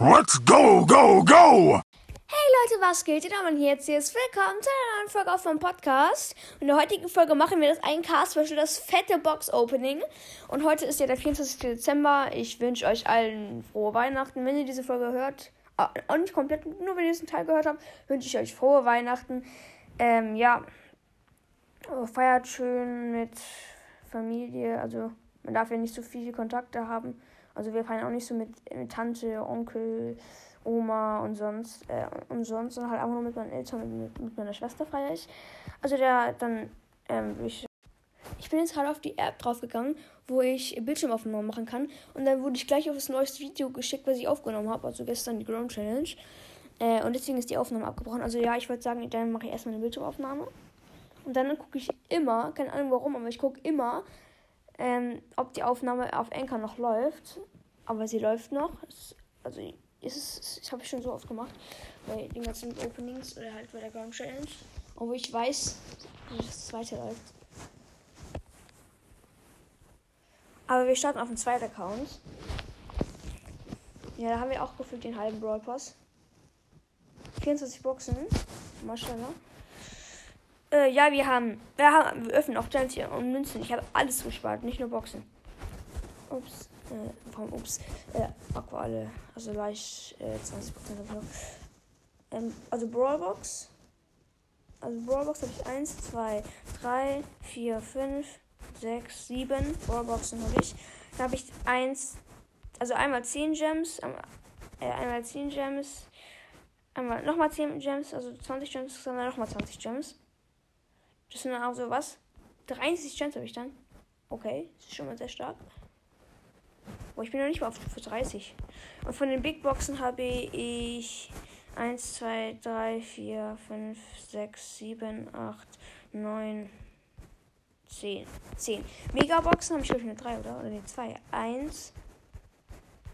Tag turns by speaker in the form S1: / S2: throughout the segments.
S1: Let's go, go, go!
S2: Hey Leute, was geht? Und hier jetzt ist willkommen zu einer neuen Folge auf meinem Podcast. In der heutigen Folge machen wir das ein Cast Special, das fette Box Opening. Und heute ist ja der 24. Dezember. Ich wünsche euch allen frohe Weihnachten. Wenn ihr diese Folge hört, auch nicht komplett, nur wenn ihr diesen Teil gehört habt, wünsche ich euch frohe Weihnachten. Ähm, ja, feiert schön mit Familie. Also man darf ja nicht so viele Kontakte haben. Also wir feiern auch nicht so mit, mit Tante, Onkel, Oma und sonst äh, und sonst, sondern halt einfach nur mit meinen Eltern mit, mit meiner Schwester feiere ich. Also der dann ähm, ich, ich bin jetzt gerade auf die App draufgegangen, wo ich Bildschirmaufnahmen machen kann und dann wurde ich gleich auf das neueste Video geschickt, was ich aufgenommen habe, also gestern die Ground Challenge. Äh, und deswegen ist die Aufnahme abgebrochen. Also ja, ich würde sagen, dann mache ich erstmal eine Bildschirmaufnahme. Und dann gucke ich immer, keine Ahnung warum, aber ich gucke immer, ähm, ob die Aufnahme auf Anchor noch läuft. Aber sie läuft noch. Also ist es, das habe ich schon so oft gemacht. Bei den ganzen Openings oder halt bei der Ground Challenge. Obwohl ich weiß, dass es weiterläuft. Aber wir starten auf dem zweiten Account. Ja, da haben wir auch gefühlt den halben Brawl Pass. 24 Boxen. Maschallah. Äh, ja, wir haben, wir haben, wir öffnen auch Gems hier und Münzen. Ich habe alles gespart, nicht nur Boxen. Ups, äh, warum, ups, äh, Aqua alle, also leicht, äh, 20% dafür. Ähm, also Brawlbox. Also Brawlbox habe ich 1, 2, 3, 4, 5, 6, 7 Brawlboxen habe ich. Da habe ich 1, also einmal 10 Gems, äh, einmal 10 Gems, einmal nochmal 10 Gems, also 20 Gems, sondern nochmal 20 Gems. Das sind dann auch so was. 30 Gems habe ich dann. Okay, das ist schon mal sehr stark. Oh, ich bin noch nicht mal auf Stufe 30. Und von den Big Boxen habe ich 1, 2, 3, 4, 5, 6, 7, 8, 9, 10. 10. Megaboxen habe ich, glaube ich, nur 3, oder? Oder ne, 2. 1,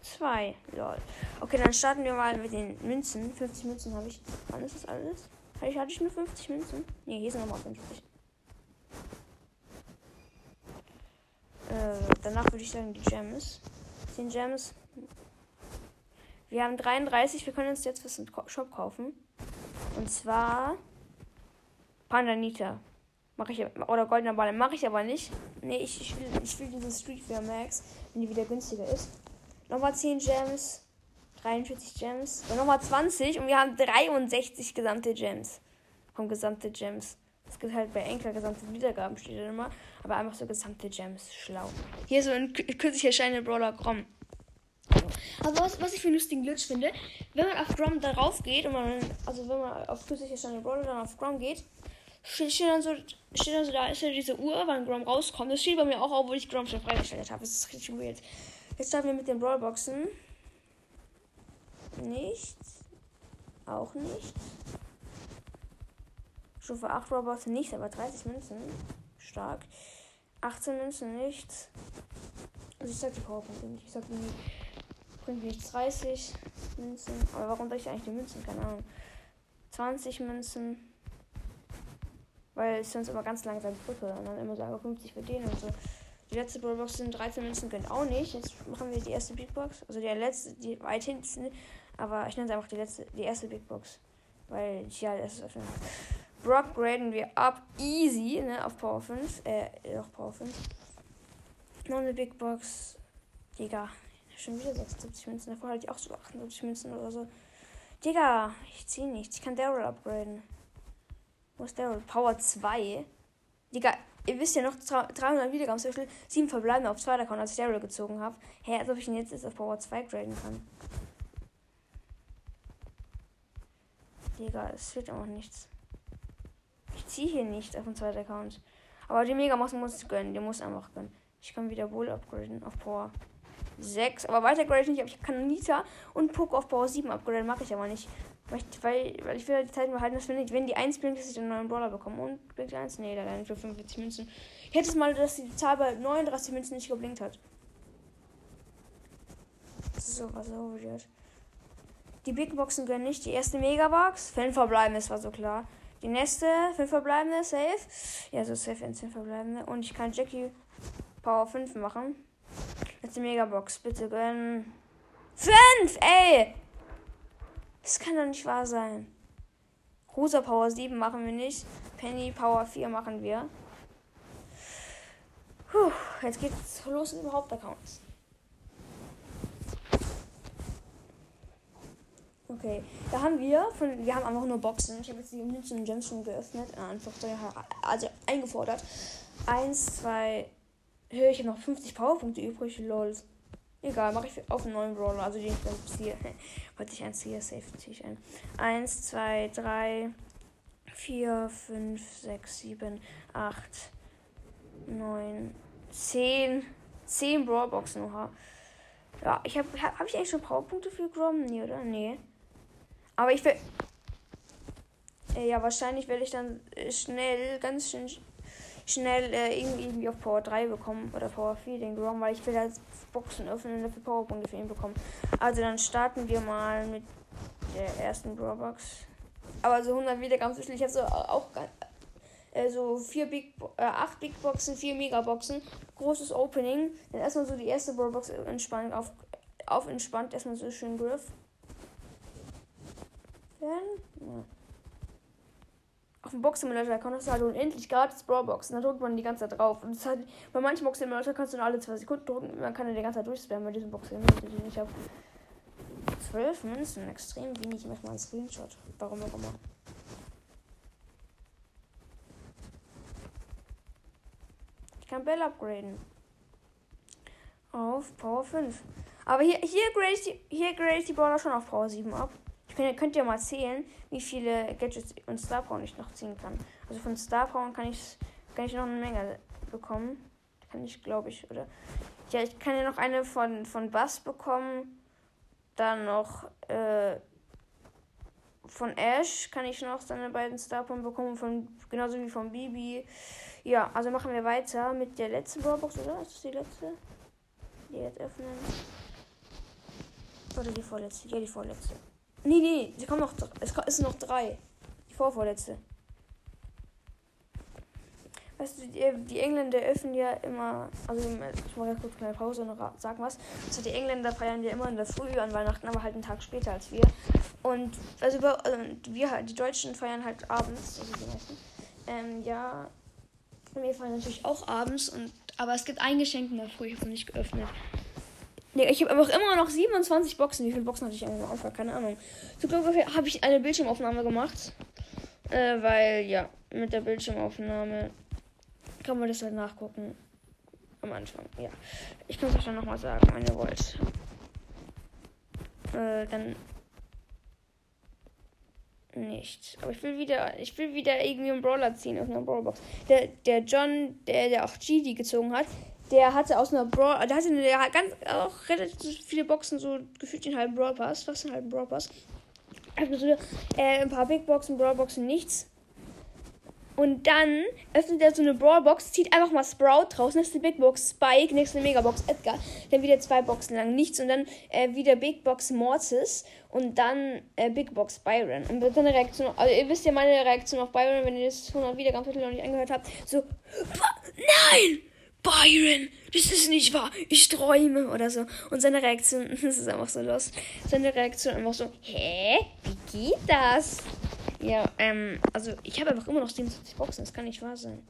S2: 2. Lol. Okay, dann starten wir mal mit den Münzen. 50 Münzen habe ich. Wann ist das alles? Hatte ich nur 50 Münzen? Ne, hier sind nochmal 50. Äh, danach würde ich sagen die Gems. 10 Gems. Wir haben 33. Wir können uns jetzt was im Shop kaufen. Und zwar Pandanita. Mache ich oder goldener Ball mache ich aber nicht. Nee, ich, ich will ich will diese Streetwear Max, wenn die wieder günstiger ist. Nochmal 10 Gems. 43 Gems. Und nochmal 20 und wir haben 63 gesamte Gems. Vom gesamte Gems. Es gibt halt bei Enker gesamte Wiedergaben, steht da immer. Aber einfach so gesamte Gems. Schlau. Hier so ein kürzlich erscheinender Brawler Grom. Aber was, was ich für einen lustigen Glitch finde, wenn man auf Grom darauf geht und man, also wenn man auf kürzlich erscheinende Brawler dann auf Grom geht, steht, steht, dann so, steht dann so, da ist ja diese Uhr, wann Grom rauskommt. Das steht bei mir auch, obwohl ich Grom schon freigestellt habe. Das ist richtig weird. Jetzt starten wir mit den Brawlboxen. Nichts. Auch nichts. Stufe 8 Robots nichts, aber 30 Münzen. Stark. 18 Münzen nichts. Also ich sag die Powerpunkte nicht. Ich sag die bringt nichts. 30 Münzen. Aber warum soll ich eigentlich die Münzen? Keine Ahnung. 20 Münzen. Weil es sonst immer ganz langsam drücke. Und dann immer sage 50 für den und so. Die letzte Brawlbox sind 13 Münzen, gönnt auch nicht. Jetzt machen wir die erste Big Box. Also die letzte, die weit hinten. Aber ich nenne es einfach die letzte, die erste Big Box. Weil ich ja das öffnen. Brock graden wir ab. Easy, ne? Auf Power 5. Äh, auf Power 5. Noch eine Big Box. Digga. Schon wieder 76 Münzen. Davor hatte ich auch so 78 Münzen oder so. Digga, ich zieh nichts. Ich kann Daryl upgraden. Wo ist Daryl? Power 2. Digga, ihr wisst ja noch 300 Wiedergaben. Zum Beispiel 7 verbleiben auf 2 Account, als ich Daryl gezogen habe. Hä, als ob ich ihn jetzt, jetzt auf Power 2 graden kann. Digga, es wird auch nichts. Ziehe hier nicht auf den zweiten Account. Aber die Megabox muss ich gönnen. Die muss einfach gönnen. Ich kann wieder Bull upgraden auf Power 6. Aber weiter grade ich nicht. Ich kann Nita und Poco auf Power 7 upgraden. Mache ich aber nicht. Weil ich, weil, ich will halt die Zeit behalten, dass wenn, ich, wenn die 1 blinkt, dass ich einen neuen Brawler bekomme. Und blinkt die 1? Nee, da nicht für 45 Münzen. Ich hätte es mal, dass die Zahl bei 39 Münzen nicht geblinkt hat. Ist so was so weird. Die Big Boxen gönnen nicht. Die erste Megabox. Fünf verbleiben, das war so klar. Die nächste, fünf verbleibende, safe. Ja, so safe in 10 verbleibende. Und ich kann Jackie Power 5 machen. Letzte Megabox, bitte gönnen. 5! Ey! Das kann doch nicht wahr sein. Rosa Power 7 machen wir nicht. Penny Power 4 machen wir. Puh, jetzt geht's los mit dem Hauptaccount. Okay, da haben wir von, wir haben einfach nur Boxen. Ich habe jetzt die Münzen und Gems schon geöffnet, äh, einfach so, also eingefordert. Eins, zwei, ich habe noch 50 Powerpunkte übrig, lol. Egal, mache ich auf einen neuen Brawler, also den ich dann ziehe. Wollte ich eins hier, safe ziehe ein. Eins, zwei, drei, vier, fünf, sechs, sieben, acht, neun, zehn, zehn Brawlboxen, oha. Ja, ich habe, habe hab ich eigentlich schon Powerpunkte für Grom? Nee, oder? Nee. Aber ich will. Äh, ja, wahrscheinlich werde ich dann äh, schnell, ganz schön schnell äh, irgendwie auf Power 3 bekommen oder Power 4 den Grom, weil ich will jetzt Boxen öffnen und dafür Powerpunkte für ihn bekommen. Also dann starten wir mal mit der ersten Brawlbox. Aber so 100 Wiedergaben zwischen. Ich habe so auch äh, so vier Big, äh, acht Big Boxen, vier Megaboxen, großes Opening. Dann erstmal so die erste Brawlbox entspannt auf, auf entspannt erstmal so schön Griff werden. Ja. Auf dem Box-Simulator kannst du halt unendlich gratis Brawlboxen. Da drückt man die ganze Zeit drauf. Und halt, bei manchen Box-Simulator kannst du nur alle zwei Sekunden drücken. Man kann ja die ganze Zeit durchspammen bei diesem Box-Simulator, den ich habe. Zwölf Münzen, extrem wenig. Ich mache mal einen Screenshot. Warum auch immer. Ich kann Bell upgraden. Auf Power 5. Aber hier, hier grade ich die, hier die Brawler schon auf Power 7 ab. Könnt, könnt ihr mal zählen, wie viele Gadgets und Star Power ich noch ziehen kann. Also von Star Power kann ich, kann ich noch eine Menge bekommen. Kann ich, glaube ich, oder? Ja, ich kann ja noch eine von, von Bass bekommen. Dann noch äh, von Ash kann ich noch seine beiden Star Power bekommen. Von, genauso wie von Bibi. Ja, also machen wir weiter mit der letzten Brawlbox, oder? Ist das die letzte? Die jetzt öffnen. Oder die vorletzte? Ja, die vorletzte. Nee, nee, sie kommen noch. Es ist noch drei. Die vorvorletzte. Weißt du, die, die, Engländer öffnen ja immer. Also, ich mache jetzt kurz eine Pause und sag was. Also, die Engländer feiern ja immer in der Früh an Weihnachten, aber halt einen Tag später als wir. Und also, also wir halt, die Deutschen feiern halt abends, also die meisten. Ähm, ja. Wir feiern natürlich auch abends, und aber es gibt ein Geschenk in der Früh, ich habe noch nicht geöffnet. Nee, ich habe einfach immer noch 27 Boxen. Wie viele Boxen hatte ich am Anfang? Keine Ahnung. Zum Glück habe ich eine Bildschirmaufnahme gemacht. Äh, weil, ja, mit der Bildschirmaufnahme kann man das halt nachgucken. Am Anfang, ja. Ich kann es euch dann nochmal sagen, wenn ihr wollt. Äh, dann nicht. Aber ich will wieder, ich will wieder irgendwie einen Brawler ziehen aus einer Brawlbox. Der, der John, der, der auch GD gezogen hat, der hatte aus einer Brawl, der hatte der hat ganz auch relativ viele Boxen, so gefühlt den halben Brawl Pass, fast den halben Brawl Pass. Also äh, ein paar Big Boxen, Brawl Boxen, nichts. Und dann öffnet er so eine Brawl Box, zieht einfach mal Sprout raus, nächste Big Box Spike, nächste Megabox Edgar, dann wieder zwei Boxen lang nichts und dann äh, wieder Big Box Mortis und dann äh, Big Box Byron. Und dann eine Reaktion, also ihr wisst ja meine Reaktion auf Byron, wenn ihr das 100 Wiedergabenviertel noch nicht angehört habt, so, nein! Byron, das ist nicht wahr, ich träume oder so. Und seine Reaktion, das ist einfach so los. Seine Reaktion einfach so, hä? Wie geht das? Ja, ähm, also ich habe einfach immer noch 77 Boxen, das kann nicht wahr sein.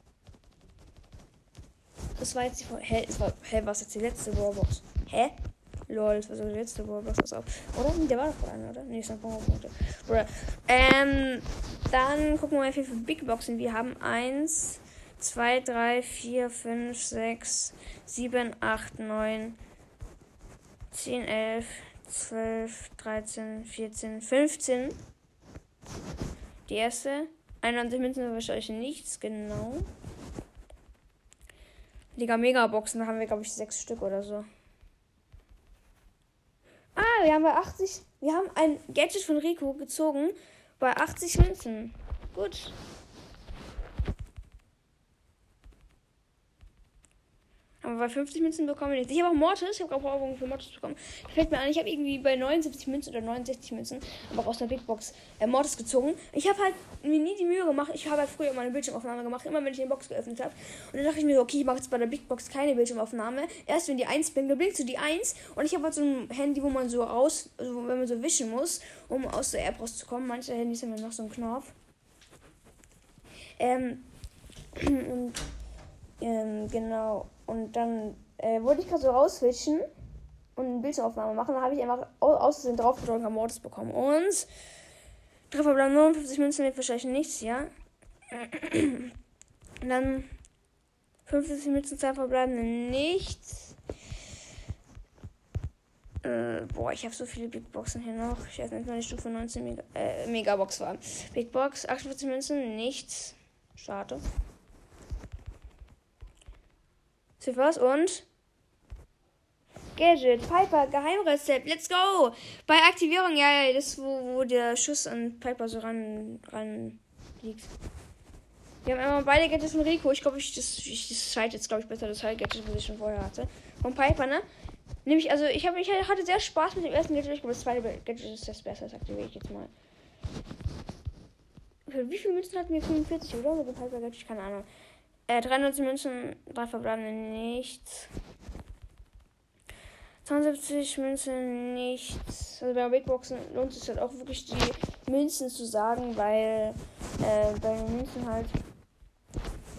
S2: Das war jetzt die Hä? War, hä, was jetzt die letzte Warbox? Hä? Lol, das war so die letzte Warbox, das auf. Oder? Der war doch einer, oder? Nee, ist noch Powerpunkte. Oder? Ähm, dann gucken wir mal, wie viele Big Boxen wir haben. Eins, 2, 3, 4, 5, 6, 7, 8, 9, 10, 11, 12, 13, 14, 15. Die erste. 91 Münzen wahrscheinlich nichts, genau. Liga Megaboxen haben wir, glaube ich, sechs Stück oder so. Ah, wir haben bei 80. Wir haben ein Gadget von Rico gezogen bei 80 Münzen. Gut. Aber bei 50 Münzen bekommen wir nichts. Ich habe auch Mortis. Ich habe auch Powerpunkte für Mortis bekommen. Fällt mir an, ich habe irgendwie bei 79 Münzen oder 69 Münzen, aber auch aus einer Big Box äh, Mortis gezogen. Ich habe halt mir nie die Mühe gemacht. Ich habe halt früher mal eine Bildschirmaufnahme gemacht, immer wenn ich eine Box geöffnet habe. Und dann dachte ich mir so, okay, ich mache jetzt bei der Big Box keine Bildschirmaufnahme. Erst wenn die 1 blinkt, dann blinkt so die 1. Und ich habe halt so ein Handy, wo man so raus, also wenn man so wischen muss, um aus der App rauszukommen. Manche Handys haben ja noch so einen Knopf. Ähm, und ähm, genau. Und dann äh, wollte ich gerade so rauswischen und eine Bildaufnahme machen. Dann habe ich einfach aus Versehen draufgedrückt am Mortis bekommen. Und Treffer bleiben 59 Münzen wird wahrscheinlich nichts, ja. Und dann 50 Münzen, zwei verbleibende nichts. Äh, boah, ich habe so viele Big Boxen hier noch. Ich weiß nicht, meine Stufe 19 Mega, äh, Megabox war. Big Box, 48 Münzen, nichts. Schade. Ziffers und Gadget, Piper, Geheimrezept, let's go! Bei Aktivierung, ja, das wo, wo der Schuss an Piper so ran, ran liegt. Wir haben immer beide Gadgets von Rico. Ich glaube, ich, das, ich, das zweite jetzt, glaube ich, besser das Gadget, was ich schon vorher hatte. Von Piper, ne? Nämlich, also, ich, hab, ich hatte sehr Spaß mit dem ersten Gadget. Ich glaube, das zweite Gadget ist das Beste. Das aktiviere ich jetzt mal. Wie viele Münzen hatten wir? 45, oder? Mit dem Piper Gadget? Keine Ahnung. Äh, 93 Münzen, drei verbleibende nichts. 72 Münzen nichts. Also bei Big Boxen lohnt es halt auch wirklich die Münzen zu sagen, weil äh, bei den Münzen halt,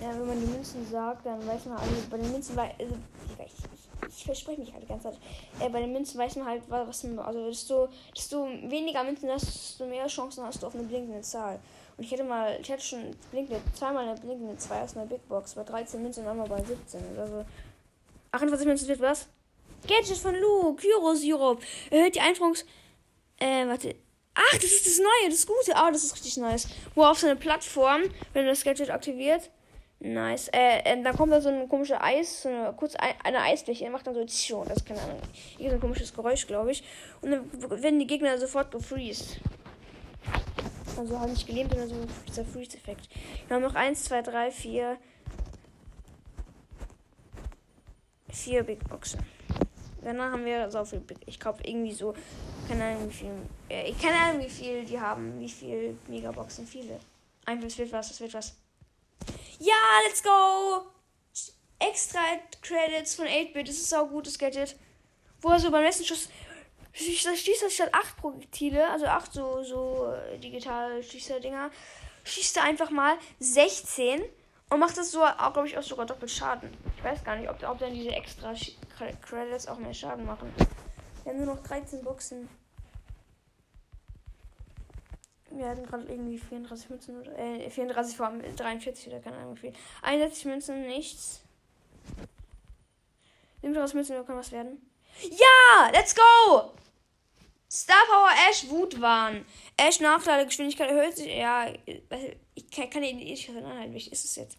S2: ja, wenn man die Münzen sagt, dann weiß man alle, bei den Münzen, also, ich, ich, ich verspreche mich halt die ganze Zeit. Äh, bei den Münzen weiß man halt, was man, also desto, desto weniger Münzen hast, desto mehr Chancen hast du auf eine blinkende Zahl. Ich hätte mal, ich hatte schon blinkende, zweimal eine blinkende 2 aus einer Big Box, bei 13 Münzen und einmal bei 17. Also 48 Münzen wird was? Gadget von Lu, Kyro-Sirup. Erhöht die Einführungs... Äh, warte. Ach, das ist das Neue, das Gute. Ah, das ist richtig nice. Wo auf so eine Plattform, wenn du das Gadget aktiviert. Nice. Äh, äh, dann kommt da so ein komischer Eis, so eine kurz eine Eisfläche, macht dann so Tschio, das ist keine Ahnung. Hier so ein komisches Geräusch, glaube ich. Und dann werden die Gegner sofort gefreezed. Also halt nicht gelähmt, sondern so dieser Freeze-Effekt. Wir haben noch 1, 2, 3, 4. 4 Big Boxen. Danach haben wir so viel Big. Ich glaube irgendwie so. Keine Ahnung wie viel. Äh, ich keine Ahnung wie viel die haben. Wie viel Megaboxen. Viele. Einfach, es wird was, es wird was. Ja, let's go! Extra Credits von 8-Bit. Das ist auch gutes Gadget. Wo er so beim letzten Schuss schießt er statt 8 Projektile, also 8 so, so äh, digital Schießer-Dinger, schießt er einfach mal 16 und macht das so, glaube ich, auch sogar doppelt Schaden. Ich weiß gar nicht, ob, ob dann diese extra Credits auch mehr Schaden machen. Wir haben nur noch 13 Boxen. Wir hatten gerade irgendwie 34 Münzen oder äh, 34 vor 43 oder keine Ahnung wie viel. 61 Münzen, nichts. 37 Münzen, kann was werden. Ja, let's go! Star Power Ash Wutwahn. Ash Nachteile Geschwindigkeit erhöht sich. Ja, ich kann, ihn nicht anhalten. Wichtig ist es jetzt.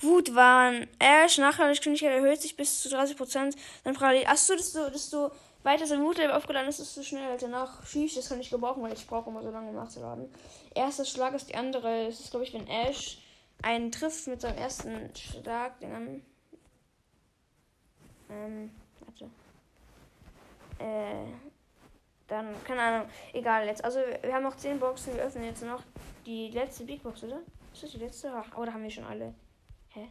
S2: Wutwahn. Ash Nachteile Geschwindigkeit erhöht sich bis zu 30%. Dann frage ich, achso, desto, desto weiter sein Wutlevel aufgeladen ist, desto schneller danach schießt. Das kann ich gebrauchen, weil ich brauche immer so lange um nachzuladen. Erster Schlag ist die andere. Das ist, glaube ich, wenn Ash einen trifft mit seinem ersten Schlag, dann. Ähm. Äh dann, keine Ahnung, egal jetzt. Also wir haben noch 10 Boxen, wir öffnen jetzt noch die letzte Big Box, oder? Ist das die letzte? Ach, oder haben wir schon alle? Hä?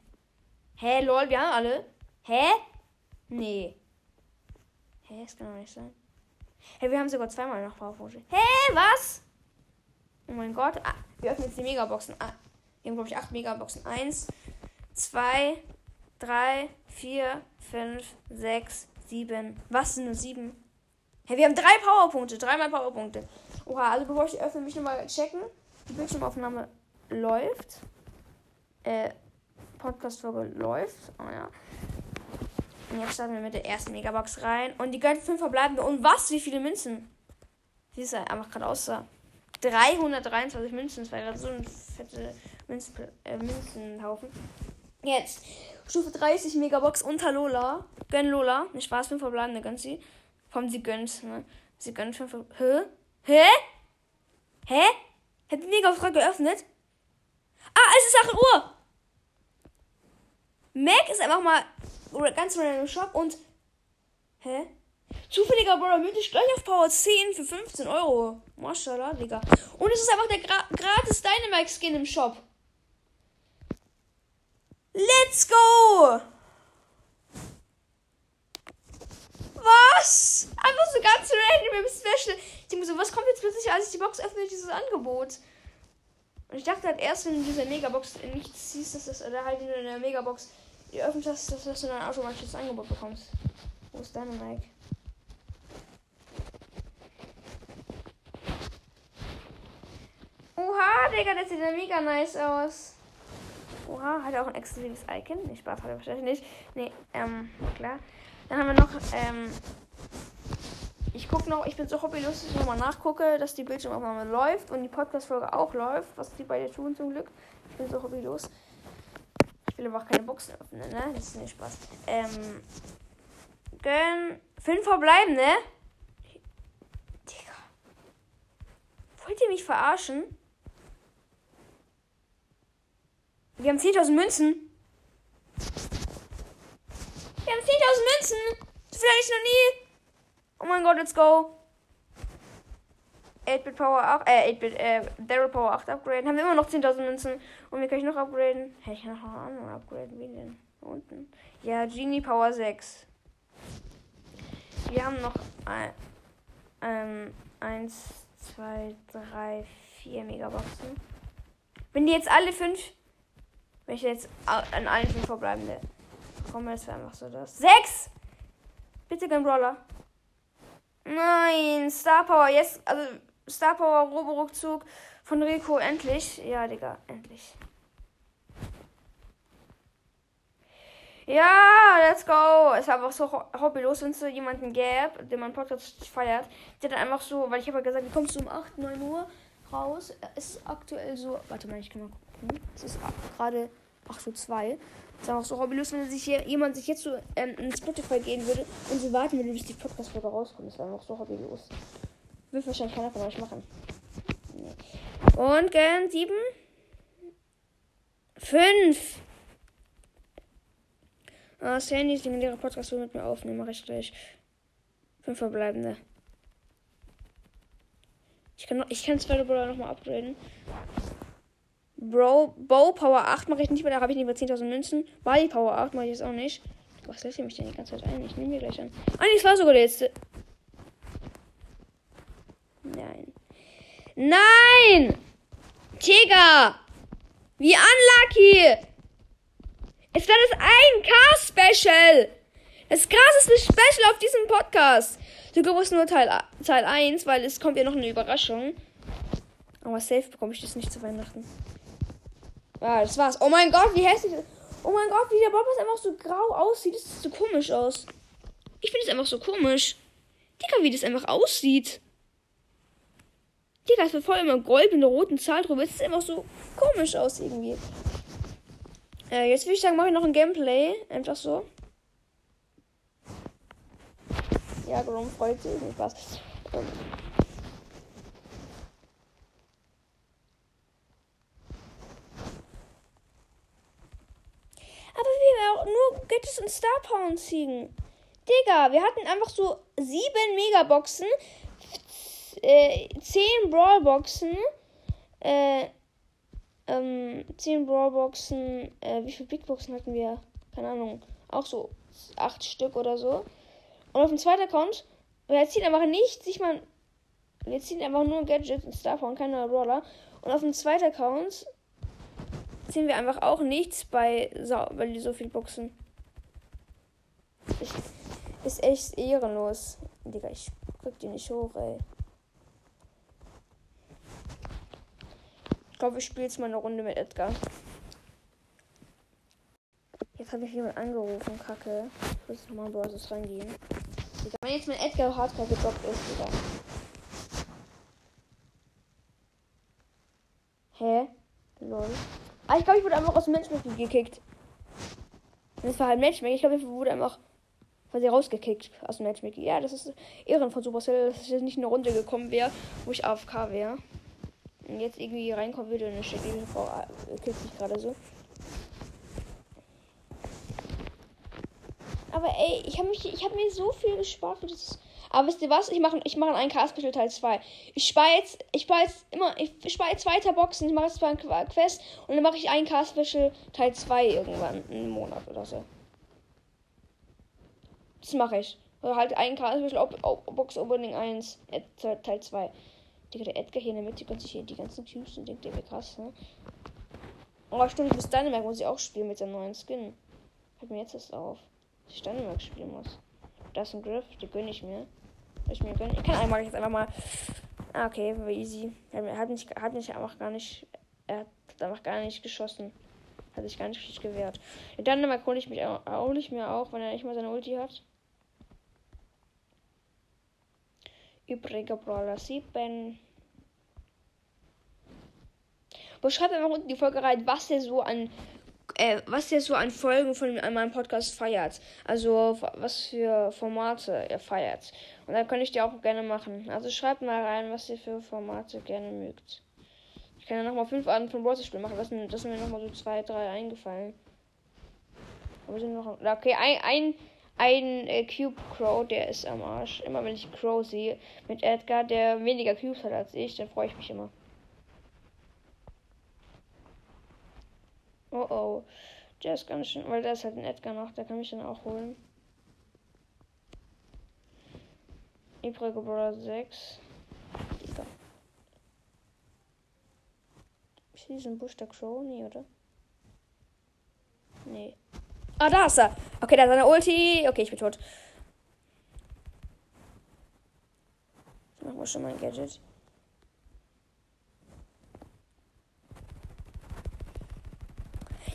S2: Hä, lol, wir haben alle? Hä? Nee. Hä, das kann doch nicht sein. Hä, wir haben sogar zweimal noch Powerpunkte. Hä, was? Oh mein Gott. Ah, wir öffnen jetzt die Megaboxen. Ah, wir haben, glaube ich, 8 Megaboxen. 1, 2, 3, 4, 5, 6, 7. Was sind nur 7? Hey, wir haben drei Powerpunkte. Dreimal Powerpunkte. Oha, also bevor ich öffne, mich nochmal checken. Die Bildschirmaufnahme läuft. Äh, Podcast-Folge läuft. Oh ja. Und jetzt starten wir mit der ersten Megabox rein. Und die gehört fünf verbleibende. Und was? Wie viele Münzen? Wie es einfach gerade aussah. 323 Münzen. Das war gerade so ein fette Münzen, äh, Münzenhaufen. Jetzt. Stufe 30 Megabox unter Lola. Gönn Lola. Nicht Spaß, fünf verbleibende, gönn sie. Komm, sie gönnt, ne? Sie gönnt fünf. Hä? Hä? Hä? Hat die Mega gerade geöffnet? Ah, es ist 8 Uhr! Mac ist einfach mal ganz random Shop und. Hä? Zufälliger Brawler mythisch gleich auf Power 10 für 15 Euro. Maschallah, Digga. Und es ist einfach der Gra gratis Dynamite Skin im Shop. Let's go! Was? Einfach so ganz random im Special. Ich denke so, was kommt jetzt plötzlich, als ich die Box öffne, dieses Angebot? Und ich dachte halt erst, wenn du diese Megabox nichts siehst, dass das, oder halt in der Megabox die öffnet hast, dass, dass du dann automatisch das Angebot bekommst. Wo ist deine Mike? Oha, Digga, das sieht ja mega nice aus. Oha, hat er auch ein exklusives Icon? Nicht Spaß, hat er wahrscheinlich nicht. Nee, ähm, klar. Dann haben wir noch, ähm, ich gucke noch, ich bin so hobbylos, dass ich nochmal nachgucke, dass die Bildschirmaufnahme läuft und die Podcast-Folge auch läuft, was die beide tun zum Glück. Ich bin so hobbylos. Ich will aber auch keine Boxen öffnen, ne? Das ist nicht Spaß. Ähm, gönn. Fünf verbleiben, ne? Digga. Wollt ihr mich verarschen? Wir haben 10.000 Münzen. Wir haben 10.000 Münzen. Will ich noch nie. Oh mein Gott, let's go. 8-Bit Power 8, äh, 8-Bit, äh, Daryl Power 8 upgraden. Haben wir immer noch 10.000 Münzen. Und wir können noch upgraden. Hey, ich kann noch einen anderen upgraden. Wie denn? Unten. Ja, Genie Power 6. Wir haben noch ein, ähm, 1, 2, 3, 4 Megaboxen. Wenn die jetzt alle 5, wenn ich jetzt an allen 5 verbleibende, komm, das wäre einfach so das. 6! Bitte kein Brawler. Nein, Star Power, jetzt, also Star Power Robo-Rückzug von Rico, endlich. Ja, Digga, endlich. Ja, let's go. Es ist einfach so hobbylos, wenn es so jemanden gäbe, den man Podcast feiert, der dann einfach so, weil ich habe ja gesagt, wie kommst du um 8, 9 Uhr raus? Es ist aktuell so, warte mal, ich kann mal gucken. Es ist gerade 8 Uhr 2. Es ist einfach so hobbylos, wenn sich hier, jemand sich jetzt so ähm, in Spotify gehen würde und so warten würde, bis die Podcast-Folge rauskommt. Das wäre einfach so hobbylos. Will wahrscheinlich keiner von euch machen. Nee. Und gern 7. 5. Ah, Sandy ist legendäre Podcast so mit mir aufnehmen, mache ich gleich. Fünf verbleibende. Ich kann, noch, ich kann zweite Brawler nochmal upgraden. Bro, Bow Power 8 mache ich nicht mehr, da habe ich lieber 10.000 Münzen. Bali Power 8 mache ich jetzt auch nicht. Was lässt ihr mich denn die ganze Zeit ein? Ich nehme mir gleich an. Ah, nee, das war sogar der letzte. Nein. Nein! Digga! Wie unlucky! Es war das 1K-Special! Das krasseste Special auf diesem Podcast. Sogar ist nur Teil, Teil 1, weil es kommt ja noch eine Überraschung. Aber safe bekomme ich das nicht zu Weihnachten. Ja, das war's. Oh mein Gott, wie hässlich. Oh mein Gott, wie der Bob einfach so grau aussieht. Das sieht so komisch aus. Ich finde es einfach so komisch. Digga, wie das einfach aussieht. Digga, es wird voll immer Gold mit einer roten Zahl drüber. Es sieht einfach so komisch aus irgendwie. Äh, jetzt würde ich sagen, mache ich noch ein Gameplay. Einfach so. Ja, Grom freut sich. Spaß. Ähm. Aber nur Gadgets und Star Power ziehen. Digga, wir hatten einfach so sieben Megaboxen, äh, zehn Brawlboxen, äh, ähm, zehn Brawlboxen, äh, wie viele Bigboxen hatten wir? Keine Ahnung, auch so acht Stück oder so. Und auf dem zweiten Account, wir ziehen einfach nicht, sich mal, wir ziehen einfach nur Gadgets und Star und keine Brawler. Und auf dem zweiten Account ziehen wir einfach auch nichts bei, weil die so viel Boxen. Ich, ist echt ehrenlos. Digga, ich krieg die nicht hoch, ey. Ich glaube, ich spiele jetzt mal eine Runde mit Edgar. Jetzt habe ich jemand angerufen, Kacke. Ich muss nochmal in Bros. reingehen. Wenn jetzt mein Edgar Hardcore gedroppt ist, Digga. Hä? Lol. Ah, ich glaube, ich wurde einfach aus dem Matchmaking gekickt. Das war halt Matchmaking. Ich glaube, ich wurde einfach quasi rausgekickt aus dem Matchmaking. Ja, das ist Ehren von Supercell, dass ich jetzt nicht in eine Runde gekommen wäre, wo ich AFK wäre. Und jetzt irgendwie reinkommen würde und eine Stelle vor, äh, kickt mich gerade so. Aber ey, ich habe mich, ich habe mir so viel gespart für das. Aber wisst ihr was? Ich mache ich mache ein K-Special Teil 2. Ich spare jetzt, ich spare jetzt immer, ich spare jetzt weiter Boxen. Ich mache jetzt zwar ein Quest und dann mache ich ein K-Special Teil 2 irgendwann, einen Monat oder so. Das mache ich. Oder halt ein K-Special Box Opening 1, Teil 2. Digga, der Edgar hier in der Mitte kann sich hier die ganzen Cubes und denkt, der wäre krass, ne? Oh, stimmt, bis Dynamite muss ich auch spielen mit seinem neuen Skin. Fällt mir jetzt das auf. Dass ich Dynamite spielen muss. Das ist ein Griff, den gönne ich mir. Ich mir gönnen. Ich kann einmal jetzt einfach mal. Ah, okay, war easy. Er hat mich, hat mich einfach gar nicht. Er hat einfach gar nicht geschossen. Hat sich gar nicht richtig gewehrt. Ja, dann hole ich mich auch, hole ich mir auch, wenn er nicht mal seine Ulti hat. Übriger Brawler 7. Beschreibt einfach unten die Folge rein, was er so an äh, was er so an Folgen von meinem Podcast feiert. Also was für Formate er feiert. Und dann könnte ich die auch gerne machen. Also schreibt mal rein, was ihr für Formate gerne mögt. Ich kann ja nochmal fünf Arten von Brawler-Spiel machen. Das sind, das sind mir nochmal so zwei, drei eingefallen. Aber sind noch. Okay, ein, ein, ein äh, Cube Crow, der ist am Arsch. Immer wenn ich Crow sehe mit Edgar, der weniger Cubes hat als ich, dann freue ich mich immer. Oh oh. Der ist ganz schön, weil da ist halt ein Edgar noch, der kann mich dann auch holen. Übrige Brawler 6. Digga. Ist hier diesen Busch der Crow? Nee, oder? Nee. Ah, da ist er. Okay, da ist eine Ulti. Okay, ich bin tot. Machen wir schon mein Gadget.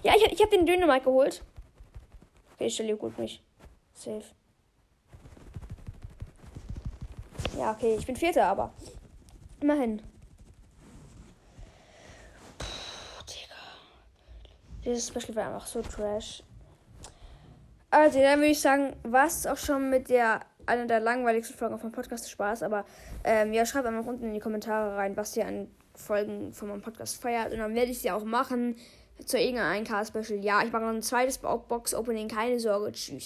S2: Ja, ich, ich habe den Dynamite geholt. Okay, ich stelle gut mich. Safe. Ja, okay, ich bin Vierter, aber immerhin. Puh, Digga. Dieses Special war einfach so trash. Also, dann würde ich sagen, was auch schon mit der einer der langweiligsten Folgen vom Podcast Spaß. Aber ähm, ja, schreibt einfach unten in die Kommentare rein, was ihr an Folgen von meinem Podcast feiert. Und dann werde ich sie auch machen zu irgendeinem Cast-Special. Ja, ich mache noch ein zweites Box-Opening, keine Sorge. Tschüss.